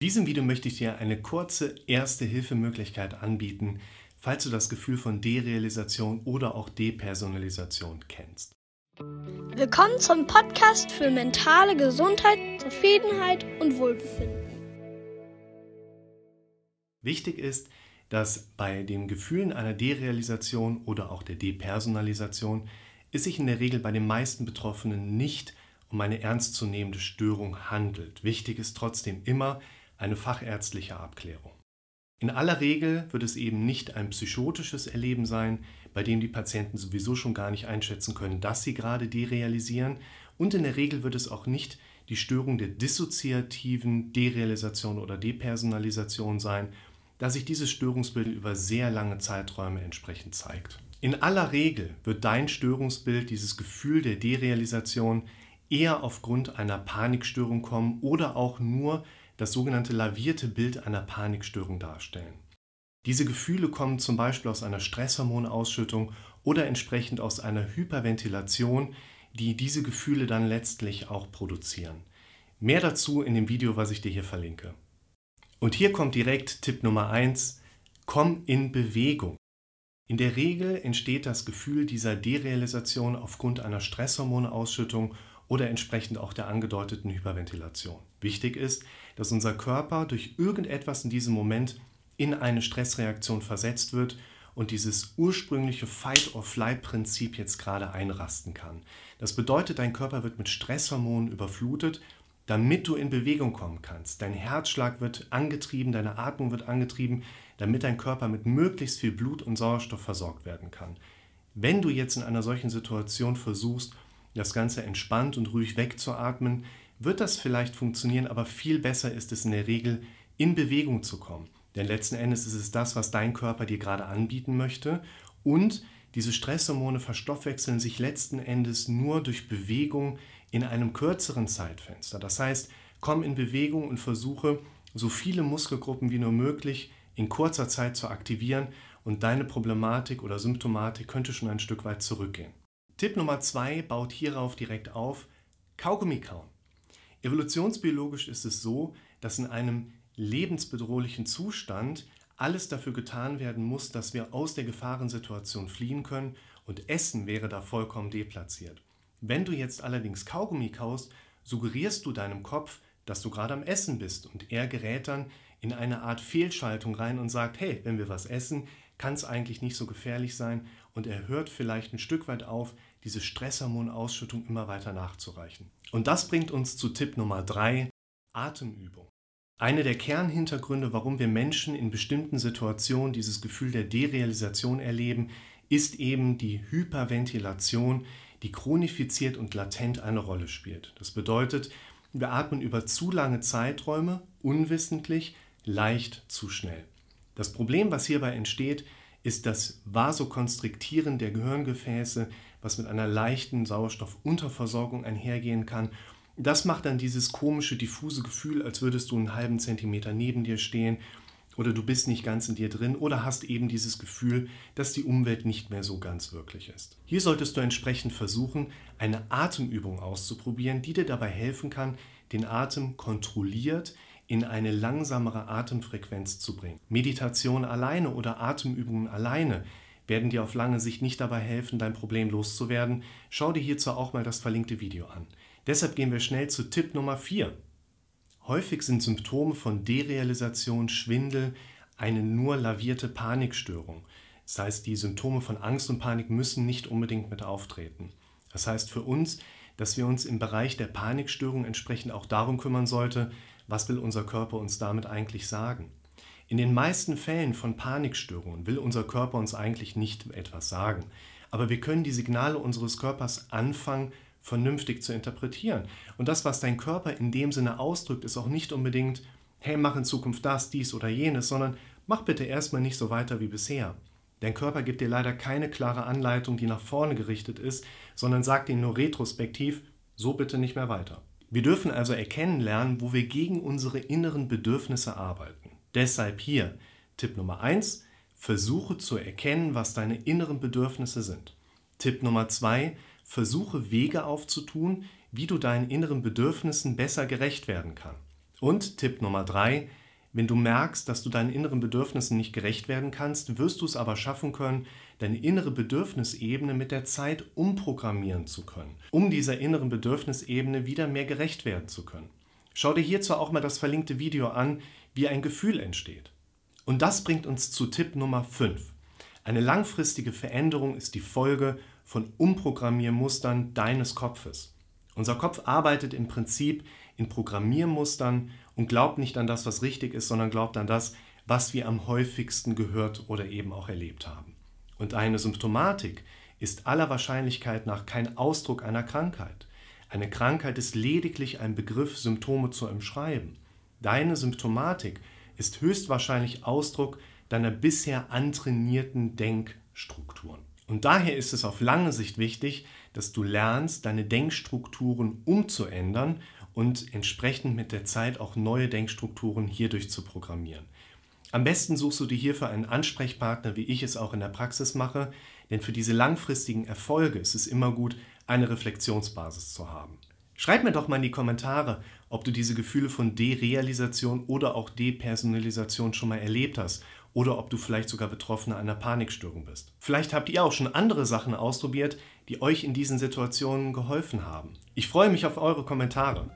In diesem Video möchte ich dir eine kurze Erste-Hilfe-Möglichkeit anbieten, falls du das Gefühl von Derealisation oder auch Depersonalisation kennst. Willkommen zum Podcast für mentale Gesundheit, Zufriedenheit und Wohlbefinden. Wichtig ist, dass bei den Gefühlen einer Derealisation oder auch der Depersonalisation es sich in der Regel bei den meisten Betroffenen nicht um eine ernstzunehmende Störung handelt. Wichtig ist trotzdem immer, eine fachärztliche Abklärung. In aller Regel wird es eben nicht ein psychotisches Erleben sein, bei dem die Patienten sowieso schon gar nicht einschätzen können, dass sie gerade derealisieren. Und in der Regel wird es auch nicht die Störung der dissoziativen Derealisation oder Depersonalisation sein, da sich dieses Störungsbild über sehr lange Zeiträume entsprechend zeigt. In aller Regel wird dein Störungsbild, dieses Gefühl der Derealisation, eher aufgrund einer Panikstörung kommen oder auch nur das sogenannte lavierte Bild einer Panikstörung darstellen. Diese Gefühle kommen zum Beispiel aus einer Stresshormonausschüttung oder entsprechend aus einer Hyperventilation, die diese Gefühle dann letztlich auch produzieren. Mehr dazu in dem Video, was ich dir hier verlinke. Und hier kommt direkt Tipp Nummer 1, komm in Bewegung. In der Regel entsteht das Gefühl dieser Derealisation aufgrund einer Stresshormonausschüttung oder entsprechend auch der angedeuteten Hyperventilation. Wichtig ist, dass unser Körper durch irgendetwas in diesem Moment in eine Stressreaktion versetzt wird und dieses ursprüngliche Fight-or-Flight-Prinzip jetzt gerade einrasten kann. Das bedeutet, dein Körper wird mit Stresshormonen überflutet, damit du in Bewegung kommen kannst. Dein Herzschlag wird angetrieben, deine Atmung wird angetrieben, damit dein Körper mit möglichst viel Blut und Sauerstoff versorgt werden kann. Wenn du jetzt in einer solchen Situation versuchst, das Ganze entspannt und ruhig wegzuatmen, wird das vielleicht funktionieren, aber viel besser ist es in der Regel, in Bewegung zu kommen. Denn letzten Endes ist es das, was dein Körper dir gerade anbieten möchte. Und diese Stresshormone verstoffwechseln sich letzten Endes nur durch Bewegung in einem kürzeren Zeitfenster. Das heißt, komm in Bewegung und versuche, so viele Muskelgruppen wie nur möglich in kurzer Zeit zu aktivieren und deine Problematik oder Symptomatik könnte schon ein Stück weit zurückgehen. Tipp Nummer zwei baut hierauf direkt auf: Kaugummi kauen. Evolutionsbiologisch ist es so, dass in einem lebensbedrohlichen Zustand alles dafür getan werden muss, dass wir aus der Gefahrensituation fliehen können und Essen wäre da vollkommen deplatziert. Wenn du jetzt allerdings Kaugummi kaust, suggerierst du deinem Kopf, dass du gerade am Essen bist und er gerät dann in eine Art Fehlschaltung rein und sagt, hey, wenn wir was essen, kann es eigentlich nicht so gefährlich sein und er hört vielleicht ein Stück weit auf, diese Stresshormonausschüttung immer weiter nachzureichen. Und das bringt uns zu Tipp Nummer 3, Atemübung. Eine der Kernhintergründe, warum wir Menschen in bestimmten Situationen dieses Gefühl der Derealisation erleben, ist eben die Hyperventilation, die chronifiziert und latent eine Rolle spielt. Das bedeutet, wir atmen über zu lange Zeiträume unwissentlich leicht zu schnell. Das Problem, was hierbei entsteht, ist das Vasokonstriktieren der Gehirngefäße, was mit einer leichten Sauerstoffunterversorgung einhergehen kann. Das macht dann dieses komische, diffuse Gefühl, als würdest du einen halben Zentimeter neben dir stehen oder du bist nicht ganz in dir drin oder hast eben dieses Gefühl, dass die Umwelt nicht mehr so ganz wirklich ist. Hier solltest du entsprechend versuchen, eine Atemübung auszuprobieren, die dir dabei helfen kann, den Atem kontrolliert in eine langsamere Atemfrequenz zu bringen. Meditation alleine oder Atemübungen alleine werden dir auf lange Sicht nicht dabei helfen, dein Problem loszuwerden. Schau dir hierzu auch mal das verlinkte Video an. Deshalb gehen wir schnell zu Tipp Nummer 4. Häufig sind Symptome von Derealisation, Schwindel eine nur lavierte Panikstörung. Das heißt, die Symptome von Angst und Panik müssen nicht unbedingt mit auftreten. Das heißt für uns, dass wir uns im Bereich der Panikstörung entsprechend auch darum kümmern sollten, was will unser Körper uns damit eigentlich sagen? In den meisten Fällen von Panikstörungen will unser Körper uns eigentlich nicht etwas sagen, aber wir können die Signale unseres Körpers anfangen, vernünftig zu interpretieren. Und das, was dein Körper in dem Sinne ausdrückt, ist auch nicht unbedingt, hey, mach in Zukunft das, dies oder jenes, sondern mach bitte erstmal nicht so weiter wie bisher. Dein Körper gibt dir leider keine klare Anleitung, die nach vorne gerichtet ist, sondern sagt dir nur retrospektiv, so bitte nicht mehr weiter. Wir dürfen also erkennen lernen, wo wir gegen unsere inneren Bedürfnisse arbeiten. Deshalb hier Tipp Nummer 1, versuche zu erkennen, was deine inneren Bedürfnisse sind. Tipp Nummer 2, versuche Wege aufzutun, wie du deinen inneren Bedürfnissen besser gerecht werden kann. Und Tipp Nummer drei, wenn du merkst, dass du deinen inneren Bedürfnissen nicht gerecht werden kannst, wirst du es aber schaffen können, deine innere Bedürfnisebene mit der Zeit umprogrammieren zu können, um dieser inneren Bedürfnisebene wieder mehr gerecht werden zu können. Schau dir hierzu auch mal das verlinkte Video an, wie ein Gefühl entsteht. Und das bringt uns zu Tipp Nummer 5. Eine langfristige Veränderung ist die Folge von Umprogrammiermustern deines Kopfes. Unser Kopf arbeitet im Prinzip in Programmiermustern und glaubt nicht an das, was richtig ist, sondern glaubt an das, was wir am häufigsten gehört oder eben auch erlebt haben. Und eine Symptomatik ist aller Wahrscheinlichkeit nach kein Ausdruck einer Krankheit. Eine Krankheit ist lediglich ein Begriff, Symptome zu umschreiben. Deine Symptomatik ist höchstwahrscheinlich Ausdruck deiner bisher antrainierten Denkstrukturen. Und daher ist es auf lange Sicht wichtig, dass du lernst, deine Denkstrukturen umzuändern und entsprechend mit der Zeit auch neue Denkstrukturen hierdurch zu programmieren. Am besten suchst du dir hierfür einen Ansprechpartner, wie ich es auch in der Praxis mache, denn für diese langfristigen Erfolge ist es immer gut, eine Reflexionsbasis zu haben. Schreib mir doch mal in die Kommentare, ob du diese Gefühle von Derealisation oder auch Depersonalisation schon mal erlebt hast oder ob du vielleicht sogar Betroffener einer Panikstörung bist. Vielleicht habt ihr auch schon andere Sachen ausprobiert, die euch in diesen Situationen geholfen haben. Ich freue mich auf eure Kommentare.